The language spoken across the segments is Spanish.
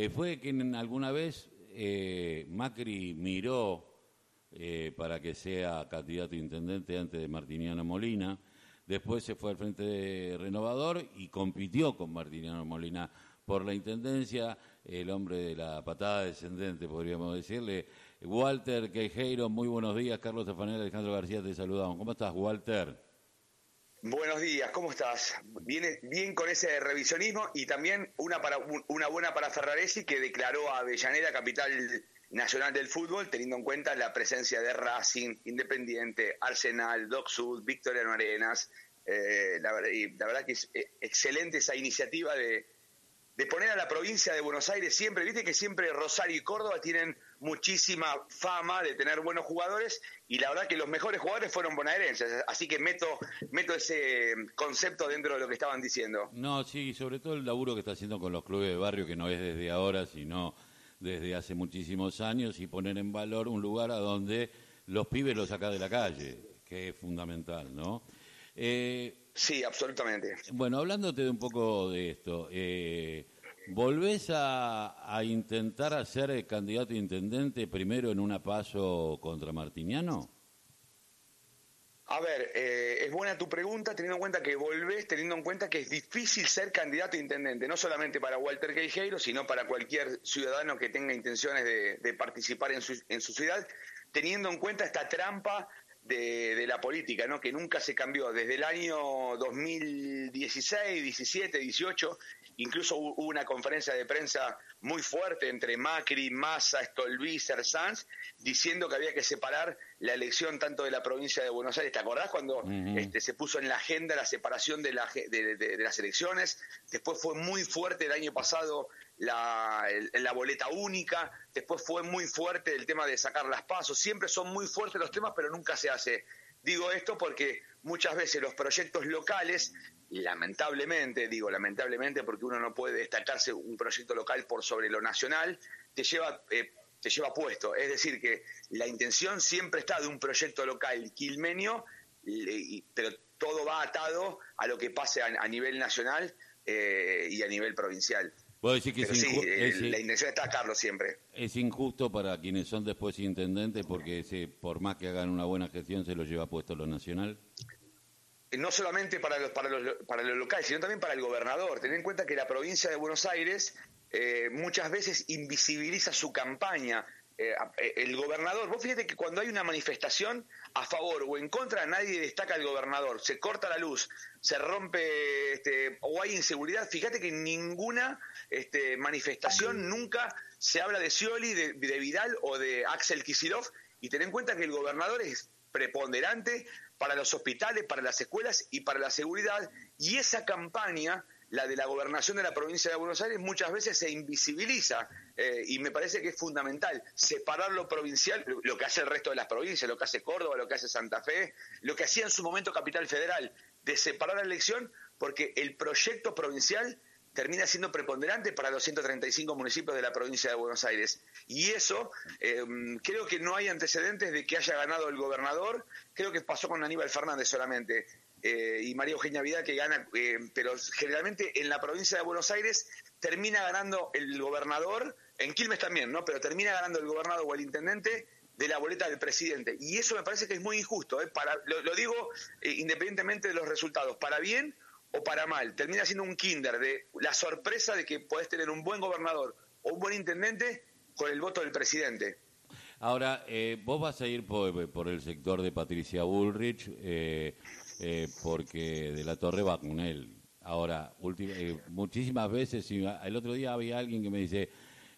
Eh, fue quien alguna vez eh, Macri miró eh, para que sea candidato a intendente antes de Martiniano Molina. Después se fue al frente de Renovador y compitió con Martiniano Molina por la intendencia, el hombre de la patada descendente, podríamos decirle. Walter Quejeiro, muy buenos días. Carlos Stefanel, Alejandro García, te saludamos. ¿Cómo estás, Walter? Buenos días, ¿cómo estás? Viene bien con ese revisionismo y también una, para, una buena para Ferraresi que declaró a Avellaneda capital nacional del fútbol, teniendo en cuenta la presencia de Racing, Independiente, Arsenal, Doc Sud, Victoriano Arenas. Eh, la, la, verdad que es eh, excelente esa iniciativa de, de poner a la provincia de Buenos Aires siempre, viste que siempre Rosario y Córdoba tienen muchísima fama de tener buenos jugadores y la verdad que los mejores jugadores fueron bonaerenses, así que meto, meto ese concepto dentro de lo que estaban diciendo. No, sí, sobre todo el laburo que está haciendo con los clubes de barrio, que no es desde ahora, sino desde hace muchísimos años, y poner en valor un lugar a donde los pibes los saca de la calle, que es fundamental, ¿no? Eh, sí, absolutamente. Bueno, hablándote de un poco de esto, eh, ¿volvés a, a, intentar hacer candidato a intendente primero en una paso contra Martiniano? A ver, eh, es buena tu pregunta teniendo en cuenta que volvés, teniendo en cuenta que es difícil ser candidato a intendente, no solamente para Walter Queijeiro, sino para cualquier ciudadano que tenga intenciones de, de participar en su, en su ciudad, teniendo en cuenta esta trampa de, de, la política, ¿no? que nunca se cambió desde el año 2016, 17, 18, incluso hubo una conferencia de prensa muy fuerte entre Macri, Massa, Stolbizer, Sanz, diciendo que había que separar la elección tanto de la provincia de Buenos Aires. ¿Te acordás cuando uh -huh. este, se puso en la agenda la separación de, la, de, de, de, las elecciones? Después fue muy fuerte el año pasado la, la boleta única, después fue muy fuerte el tema de sacar las pasos. Siempre son muy fuertes los temas, pero nunca se hace. Digo esto porque muchas veces los proyectos locales lamentablemente, digo lamentablemente porque uno no puede destacarse un proyecto local por sobre lo nacional, te lleva, eh, te lleva puesto. Es decir, que la intención siempre está de un proyecto local quilmenio, pero todo va atado a lo que pase a, nivel nacional eh, y a nivel provincial. ¿Puedo decir que pero es sí, es, la intención está Carlos siempre. Es injusto para quienes son después intendentes porque se, por más que hagan una buena gestión se lo lleva puesto lo nacional no solamente para los, para los, para los locales, sino también para el gobernador. Tener en cuenta que la provincia de Buenos Aires eh, muchas veces invisibiliza su campaña. Eh, el gobernador, vos fíjate que cuando hay una manifestación a favor o en contra, nadie destaca al gobernador. Se corta la luz, se rompe este, o hay inseguridad. Fíjate que en ninguna este, manifestación nunca se habla de Scioli, de, de Vidal o de Axel Kisilov. Y ten en cuenta que el gobernador es preponderante para los hospitales, para las escuelas y para la seguridad. Y esa campaña, la de la gobernación de la provincia de Buenos Aires, muchas veces se invisibiliza eh, y me parece que es fundamental separar lo provincial, lo que hace el resto de las provincias, lo que hace Córdoba, lo que hace Santa Fe, lo que hacía en su momento Capital Federal, de separar la elección porque el proyecto provincial termina siendo preponderante para los 135 municipios de la provincia de Buenos Aires. Y eso, eh, creo que no hay antecedentes de que haya ganado el gobernador, creo que pasó con Aníbal Fernández solamente, eh, y María Eugenia Vidal que gana, eh, pero generalmente en la provincia de Buenos Aires termina ganando el gobernador, en Quilmes también, ¿no? Pero termina ganando el gobernador o el intendente de la boleta del presidente. Y eso me parece que es muy injusto, para, lo, digo independientemente de los resultados, para bien o para mal, termina siendo un kinder de la sorpresa de que podés tener un buen gobernador o un buen intendente con el voto del presidente. Ahora, eh, vos vas a ir por, el sector de Patricia Bullrich, eh, eh, porque de la Torre va con él. Ahora, eh, muchísimas veces, el otro día había alguien que me dice,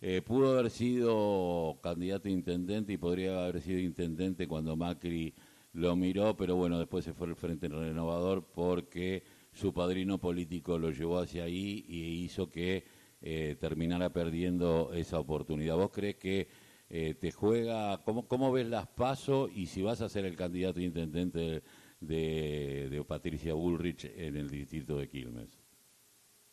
eh, pudo haber sido candidato a intendente y podría haber sido intendente cuando Macri lo miró, pero bueno, después se fue al Frente Renovador porque su padrino político lo llevó hacia ahí y hizo que eh, terminara perdiendo esa oportunidad. ¿Vos crees que eh, te juega, cómo, cómo ves las pasos y si vas a ser el candidato intendente de, de, de Patricia Bullrich en el distrito de Quilmes?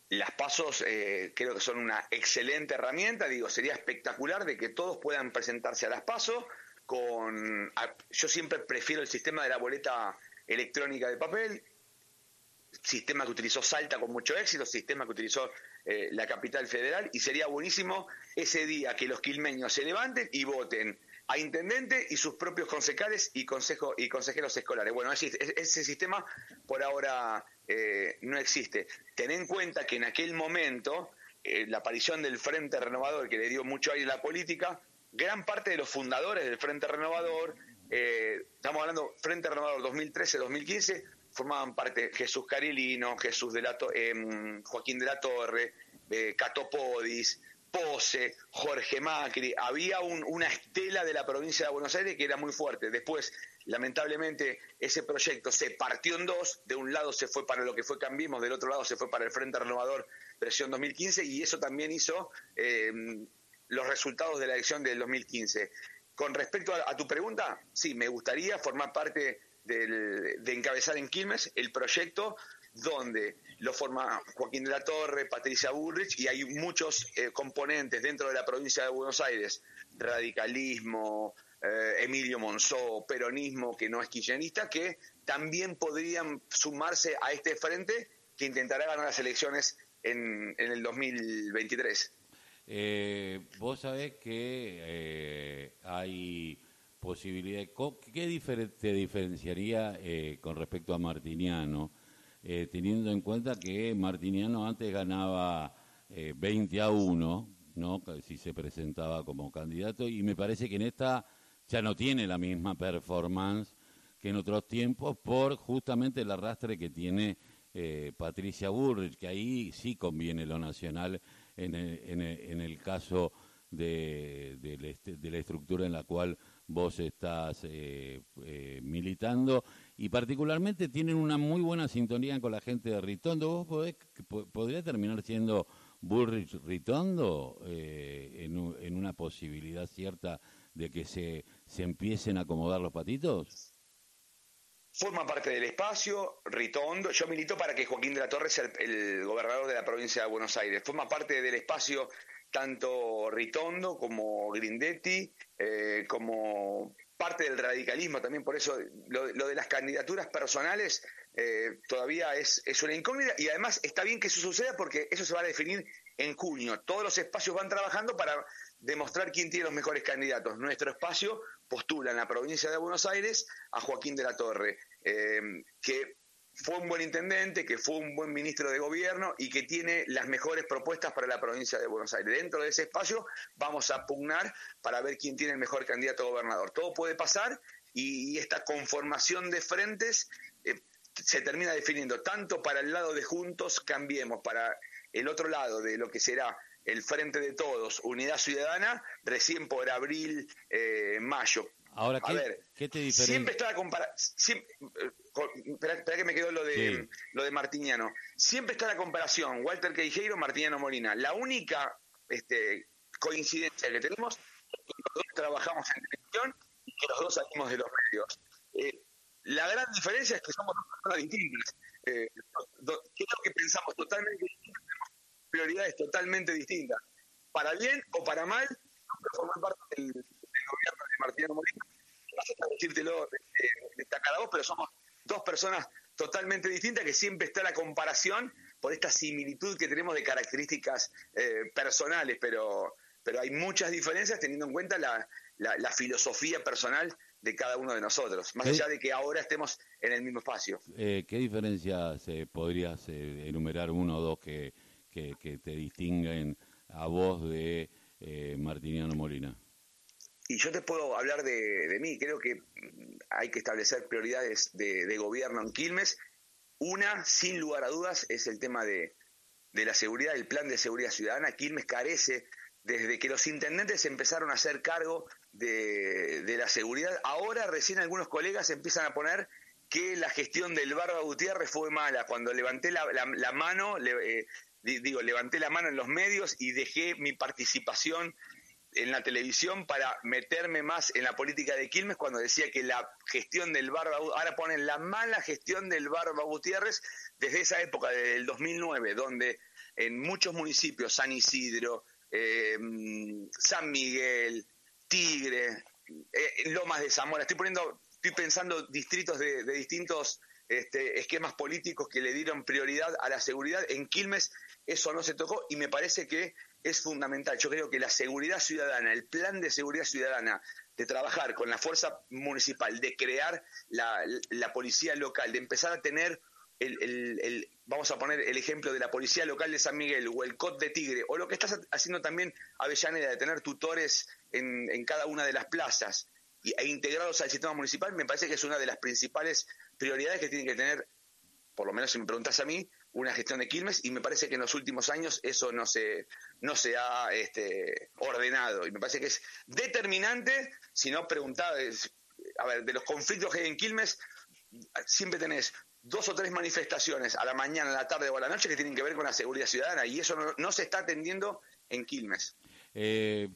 Las pasos eh, creo que son una excelente herramienta, digo, sería espectacular de que todos puedan presentarse a las pasos con, yo siempre prefiero el sistema de la boleta electrónica de papel, sistema que utilizó Salta con mucho éxito, sistema que utilizó eh, la capital federal y sería buenísimo ese día que los quilmeños se levanten y voten a intendente y sus propios concejales y, consejo, y consejeros escolares. Bueno, ese, sistema por ahora eh, no existe. Ten en cuenta que en aquel momento eh, la aparición del Frente Renovador, que le dio mucho aire a la política, gran parte de los fundadores del Frente Renovador, eh, estamos hablando Frente Renovador 2013-2015, formaban parte Jesús Carilino, Jesús de la em, Joaquín de la Torre, eh, Catopodis, Pose, Jorge Macri, había una estela de la provincia de Buenos Aires que era muy fuerte. Después, lamentablemente, ese proyecto se partió en dos, de un lado se fue para lo que fue Cambiemos, del otro lado se fue para el Frente Renovador Presión 2015 y eso también hizo em, los resultados de la elección del 2015. Con respecto a, tu pregunta, sí, me gustaría formar parte de encabezar en Quilmes el proyecto donde lo forma Joaquín de la Torre, Patricia Bullrich, y hay muchos eh, componentes dentro de la provincia de Buenos Aires, radicalismo, eh, Emilio Monzó, peronismo que no es kirchnerista, que también podrían sumarse a este frente que intentará ganar las elecciones en, en el 2023. Eh, vos sabés que eh, hay posibilidad. ¿Qué te diferenciaría eh, con respecto a Martiniano? Eh, teniendo en cuenta que Martiniano antes ganaba 20 a 1, ¿no? si se presentaba como candidato, y me parece que en esta ya no tiene la misma performance que en otros tiempos por justamente el arrastre que tiene Patricia Bullrich, que ahí sí conviene lo nacional en el, caso de, la estructura en la cual vos estás eh, eh, militando y particularmente tienen una muy buena sintonía con la gente de Ritondo. ¿Vos podés, podría terminar siendo Bullrich Ritondo eh, en, en, una posibilidad cierta de que se, se empiecen a acomodar los patitos? Forma parte del espacio, Ritondo. Yo milito para que Joaquín de la Torre sea el, gobernador de la provincia de Buenos Aires. Forma parte del espacio tanto Ritondo como Grindetti, eh, como parte del radicalismo también. Por eso lo, de las candidaturas personales eh, todavía es, es una incógnita y además está bien que eso suceda porque eso se va a definir en junio. Todos los espacios van trabajando para demostrar quién tiene los mejores candidatos. Nuestro espacio postula en la provincia de Buenos Aires a Joaquín de la Torre, eh, que fue un buen intendente, que fue un buen ministro de gobierno y que tiene las mejores propuestas para la provincia de Buenos Aires. Dentro de ese espacio vamos a pugnar para ver quién tiene el mejor candidato a gobernador. Todo puede pasar y, esta conformación de frentes eh, se termina definiendo tanto para el lado de Juntos, cambiemos, para el otro lado de lo que será el Frente de Todos, Unidad Ciudadana, recién por abril, eh, mayo. Ahora, ¿qué, ver, ¿qué te diferencia? Siempre está la comparación. Espera, que me quedó lo de, lo de Martiniano. Siempre está la comparación, Walter Queijeiro, Martiniano Molina. La única este, coincidencia que tenemos es que los dos trabajamos en televisión y que los dos salimos de los medios. Eh, la gran diferencia es que somos dos personas distintas. Eh, creo que pensamos totalmente distintas, tenemos prioridades totalmente distintas. Para bien o para mal, nunca formé parte del, gobierno de Martínez Molina. No sé decírtelo destacar a vos, pero somos dos personas totalmente distintas que siempre está la comparación por esta similitud que tenemos de características eh, personales, pero, pero hay muchas diferencias teniendo en cuenta la, la filosofía personal de cada uno de nosotros, más allá de que ahora estemos en el mismo espacio. Eh, ¿Qué diferencias eh, podrías eh, enumerar uno o dos que, que, te distinguen a vos de eh, Martiniano Molina? Y yo te puedo hablar de, mí, creo que hay que establecer prioridades de, gobierno en Quilmes. Una, sin lugar a dudas, es el tema de, de la seguridad, el plan de seguridad ciudadana. Quilmes carece desde que los intendentes empezaron a hacer cargo de, la seguridad, ahora recién algunos colegas empiezan a poner que la gestión del Barba Gutiérrez fue mala. Cuando levanté la, mano, eh, digo, levanté la mano en los medios y dejé mi participación en la televisión para meterme más en la política de Quilmes cuando decía que la gestión del Barba ahora ponen la mala gestión del Barba Gutiérrez desde esa época, del 2009, donde en muchos municipios, San Isidro, eh, San Miguel, Tigre, eh, Lomas de Zamora. Estoy poniendo, estoy pensando distritos de, distintos este, esquemas políticos que le dieron prioridad a la seguridad. En Quilmes eso no se tocó y me parece que es fundamental. Yo creo que la seguridad ciudadana, el plan de seguridad ciudadana, de trabajar con la fuerza municipal, de crear la, policía local, de empezar a tener el, vamos a poner el ejemplo de la policía local de San Miguel o el COT de Tigre, o lo que estás haciendo también Avellaneda, de tener tutores en, en cada una de las plazas e integrados al sistema municipal, me parece que es una de las principales prioridades que tiene que tener, por lo menos si me preguntas a mí, una gestión de Quilmes y me parece que en los últimos años eso no se, no se ha este, ordenado y me parece que es determinante, si no preguntaba, a ver, de los conflictos que hay en Quilmes, siempre tenés dos o tres manifestaciones a la mañana, a la tarde o a la noche que tienen que ver con la seguridad ciudadana y eso no, se está atendiendo en Quilmes. Eh,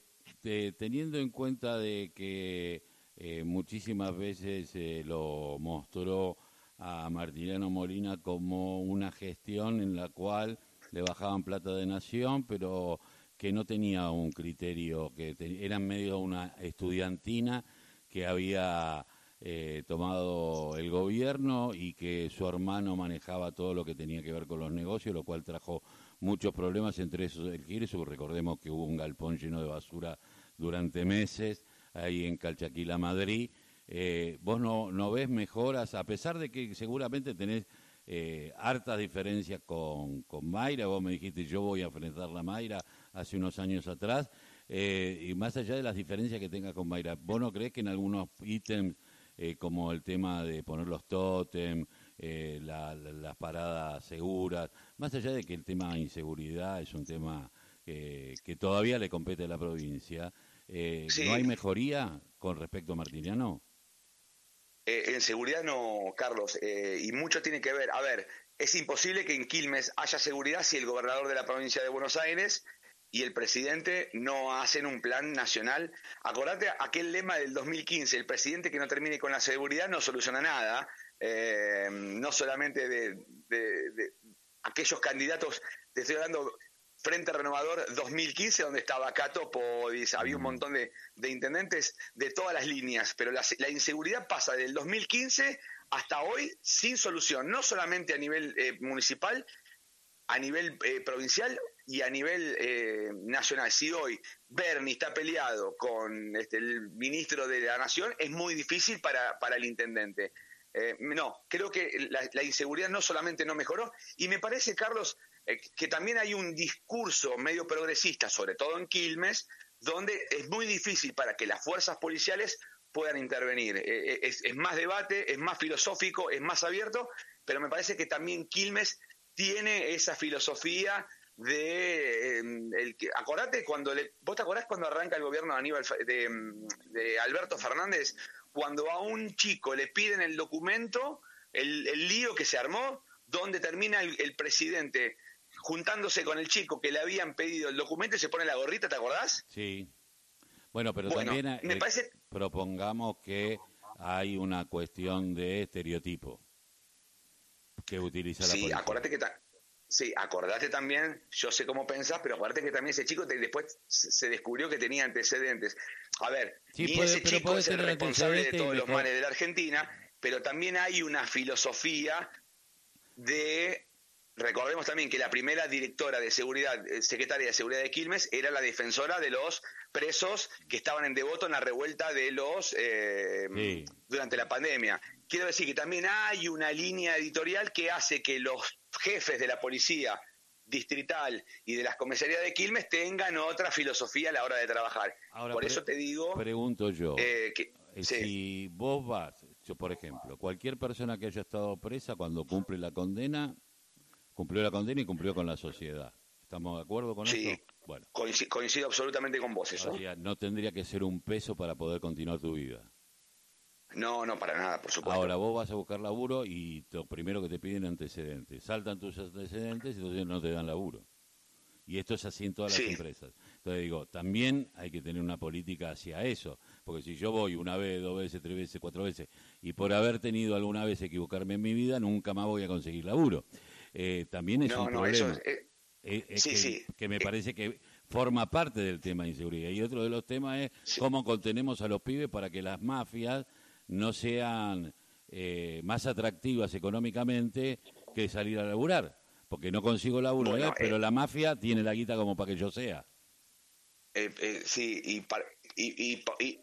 teniendo en cuenta de que eh, muchísimas veces eh, lo mostró a Martiniano Molina como una gestión en la cual le bajaban plata de nación, pero que no tenía un criterio, que era medio una estudiantina que había eh, tomado el gobierno y que su hermano manejaba todo lo que tenía que ver con los negocios, lo cual trajo muchos problemas, entre esos el Giresu. Recordemos que hubo un galpón lleno de basura durante meses ahí en Calchaquila, Madrid, eh, vos no, no ves mejoras, a pesar de que seguramente tenés eh, hartas diferencias con, con Mayra, vos me dijiste yo voy a enfrentar la Mayra hace unos años atrás, eh, y más allá de las diferencias que tenga con Mayra, ¿vos no crees que en algunos ítems como el tema de poner los tótem, las paradas seguras, más allá de que el tema de inseguridad es un tema que todavía le compete a la provincia, ¿no hay mejoría con respecto a Martiniano? Eh, en seguridad no, Carlos, eh, y mucho tiene que ver. A ver, es imposible que en Quilmes haya seguridad si el gobernador de la provincia de Buenos Aires y el presidente no hacen un plan nacional. Acordate aquel lema del 2015, el presidente que no termine con la seguridad no soluciona nada, eh, no solamente de, de, aquellos candidatos, te estoy hablando Frente Renovador 2015, donde estaba Cato Podis, había un montón de, intendentes de todas las líneas, pero la, inseguridad pasa del 2015 hasta hoy sin solución, no solamente a nivel eh, municipal, a nivel eh, provincial y a nivel eh, nacional. Si hoy Bernie está peleado con este, el ministro de la Nación, es muy difícil para, para el intendente. no, creo que la, la inseguridad no solamente no mejoró, y me parece, Carlos, eh, que también hay un discurso medio progresista, sobre todo en Quilmes, donde es muy difícil para que las fuerzas policiales puedan intervenir. Eh, eh, es, más debate, es más filosófico, es más abierto, pero me parece que también Quilmes tiene esa filosofía de el que acordate cuando le, vos te acordás cuando arranca el gobierno de Aníbal de, Alberto Fernández cuando a un chico le piden el documento el, lío que se armó donde termina el presidente juntándose con el chico que le habían pedido el documento y se pone la gorrita, ¿te acordás? Sí. Bueno, pero también me eh, propongamos que hay una cuestión de estereotipo que utiliza la sí, Acordate que sí, acordate también, yo sé cómo pensás, pero acordate que también ese chico después se descubrió que tenía antecedentes. A ver, y ese chico es el responsable de todos los males de la Argentina, pero también hay una filosofía de Recordemos también que la primera directora de seguridad, eh, secretaria de seguridad de Quilmes, era la defensora de los presos que estaban en devoto en la revuelta de los eh, durante la pandemia. Quiero decir que también hay una línea editorial que hace que los jefes de la policía distrital y de las comisarías de Quilmes tengan otra filosofía a la hora de trabajar. Por eso te digo. Pregunto yo. Eh, que, si vos vas, yo por ejemplo, cualquier persona que haya estado presa cuando cumple la condena cumplió la condena y cumplió con la sociedad. ¿Estamos de acuerdo con sí, Bueno. Coincido, absolutamente con vos eso. no tendría que ser un peso para poder continuar tu vida. No, no, para nada, por supuesto. Ahora vos vas a buscar laburo y lo primero que te piden antecedentes. Saltan tus antecedentes y entonces no te dan laburo. Y esto es así en todas las empresas. Entonces digo, también hay que tener una política hacia eso. Porque si yo voy una vez, dos veces, tres veces, cuatro veces, y por haber tenido alguna vez equivocarme en mi vida, nunca más voy a conseguir laburo. Eh, también es un problema. Eh, eh, que, me parece que forma parte del tema de inseguridad. Y otro de los temas es cómo contenemos a los pibes para que las mafias no sean más atractivas económicamente que salir a laburar. porque no consigo laburo, Bueno, ¿eh? pero eh, la mafia tiene la guita como para que yo sea. Eh, eh, sí, y, para- y, y, y-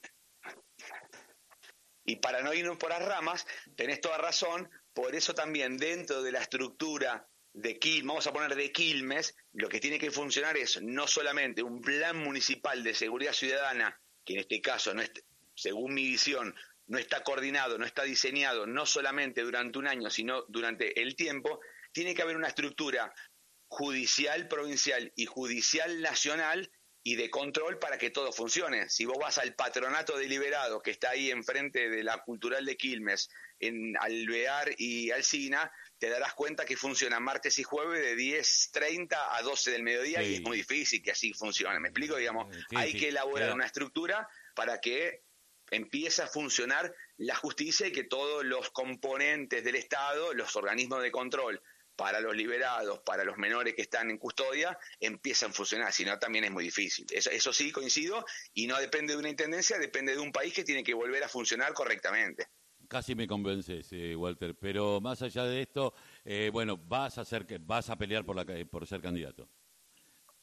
y para no irnos por las ramas, tenés toda razón, por eso también dentro de la estructura de Quilmes, vamos a poner de Quilmes, lo que tiene que funcionar es no solamente un plan municipal de seguridad ciudadana, que en este caso, no es, según mi visión, no está coordinado, no está diseñado, no solamente durante un año, sino durante el tiempo, tiene que haber una estructura judicial provincial y judicial nacional y de control para que todo funcione. Si vos vas al patronato deliberado que está ahí enfrente de la cultural de Quilmes, en Alvear y Alcina, te darás cuenta que funciona martes y jueves de 10.30 a 12 del mediodía Sí. y es muy difícil que así funcione. ¿Me explico? Digamos, Sí, hay sí, que elaborar una estructura para que empiece a funcionar la justicia y que todos los componentes del Estado, los organismos de control para los liberados, para los menores que están en custodia, empiezan a funcionar, si no también es muy difícil. Eso, eso sí coincido y no depende de una intendencia, depende de un país que tiene que volver a funcionar correctamente. Casi me convences, eh, Walter, pero más allá de esto, eh, bueno, vas a ser, vas a pelear por, la, por ser candidato.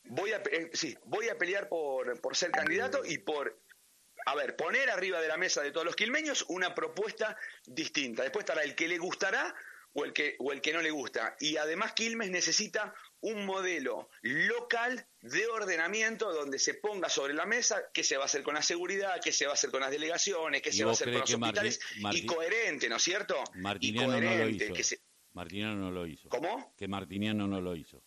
Voy a, eh, sí, voy a pelear por, por ser candidato y por, a ver, poner arriba de la mesa de todos los quilmeños una propuesta distinta. Después estará el que le gustará o el que, o el que no le gusta. Y además Quilmes necesita un modelo local de ordenamiento donde se ponga sobre la mesa qué se va a hacer con la seguridad, qué se va a hacer con las delegaciones, qué ¿Y se va a hacer con los hospitales. Y coherente, ¿no es cierto? y Martiniano no lo hizo. que se- Martiniano no lo hizo. ¿Cómo? Que Martiniano no lo hizo.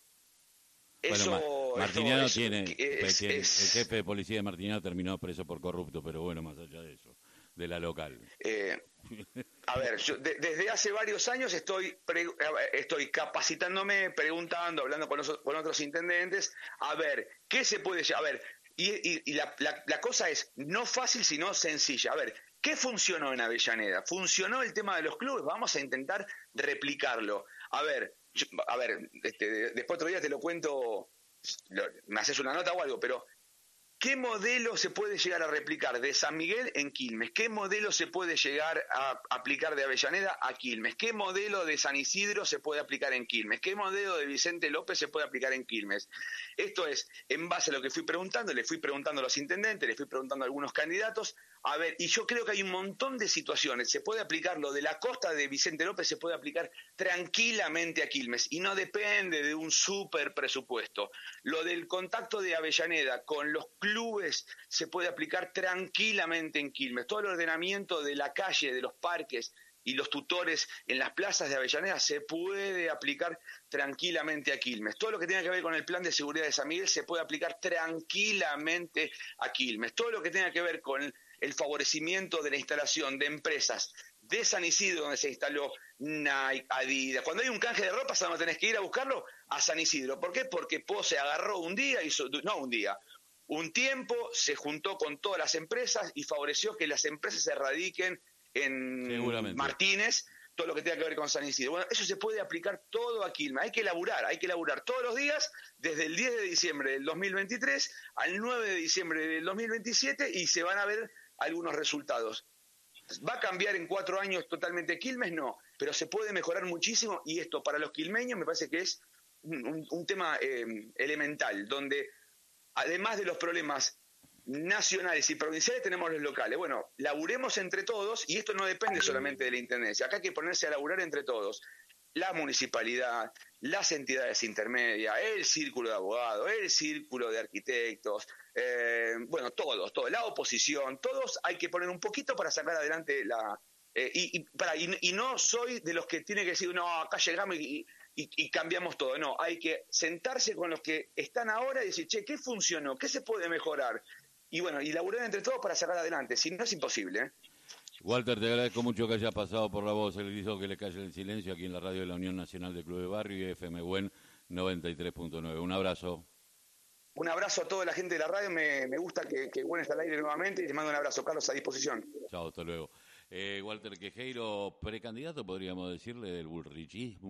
Eso, bueno, Ma- Martiniano eso- tiene, es- tiene- es- el jefe de policía de Martiniano terminó preso por corrupto, pero bueno, más allá de eso, de la local. Eh, a ver, yo de- desde hace varios años estoy, estoy capacitándome, preguntando, hablando con, con otros intendentes, a ver, ¿qué se puede A ver, y, la, cosa es no fácil, sino sencilla. A ver, ¿qué funcionó en Avellaneda? ¿Funcionó el tema de los clubes? Vamos a intentar replicarlo. A ver, a ver, este, después otro día te lo cuento, me haces una nota o algo, pero ¿Qué modelo se puede llegar a replicar de San Miguel en Quilmes? ¿Qué modelo se puede llegar a aplicar de Avellaneda a Quilmes? ¿Qué modelo de San Isidro se puede aplicar en Quilmes? ¿Qué modelo de Vicente López se puede aplicar en Quilmes? Esto es, en base a lo que fui preguntando, le fui preguntando a los intendentes, le fui preguntando a algunos candidatos, a ver, y yo creo que hay un montón de situaciones, se puede aplicar lo de la costa de Vicente López, se puede aplicar tranquilamente a Quilmes, y no depende de un super presupuesto. Lo del contacto de Avellaneda con los clubes se puede aplicar tranquilamente en Quilmes. Todo el ordenamiento de la calle, de los parques y los tutores en las plazas de Avellaneda se puede aplicar tranquilamente a Quilmes. Todo lo que tenga que ver con el plan de seguridad de San Miguel se puede aplicar tranquilamente a Quilmes. Todo lo que tenga que ver con el favorecimiento de la instalación de empresas de San Isidro, donde se instaló Nike, Adidas. Cuando hay un canje de ropa, ¿sabes dónde tenés que ir a buscarlo? A San Isidro. ¿Por qué? Porque Pose agarró un día, hizo, no un día, un tiempo, se juntó con todas las empresas y favoreció que las empresas se radiquen en. Martínez, todo lo que tenga que ver con San Isidro. Bueno, eso se puede aplicar todo a Quilmes. Hay que laburar, hay que laburar todos los días, desde el 10 de diciembre del 2023 al 9 de diciembre del 2027 y se van a ver algunos resultados. ¿Va a cambiar en cuatro años totalmente Quilmes? No, pero se puede mejorar muchísimo y esto para los quilmeños me parece que es un, tema eh, elemental, donde además de los problemas nacionales y provinciales tenemos los locales. Bueno, laburemos entre todos y esto no depende solamente de la Intendencia, acá hay que ponerse a laburar entre todos. La municipalidad, las entidades intermedias, el círculo de abogados, el círculo de arquitectos, eh, bueno, todos, todos, la oposición, todos hay que poner un poquito para sacar adelante la... eh, y, y, para, y, no soy de los que tiene que decir, no, acá llegamos y, y- cambiamos todo. No, hay que sentarse con los que están ahora y decir, che, ¿qué funcionó? ¿Qué se puede mejorar? Y bueno, y laburar entre todos para sacar adelante. Si no es imposible. ¿eh? Walter, te agradezco mucho que hayas pasado por la voz. El hizo que le calle el silencio aquí en la radio de la Unión Nacional de Club de Barrio y FM Buen 93.9. Un abrazo. Un abrazo a toda la gente de la radio. Me, me gusta que, que Gwen está al aire nuevamente y te mando un abrazo, Carlos, a disposición. Chao, hasta luego. Eh, Walter Quejeiro, precandidato, podríamos decirle, del bullrichismo.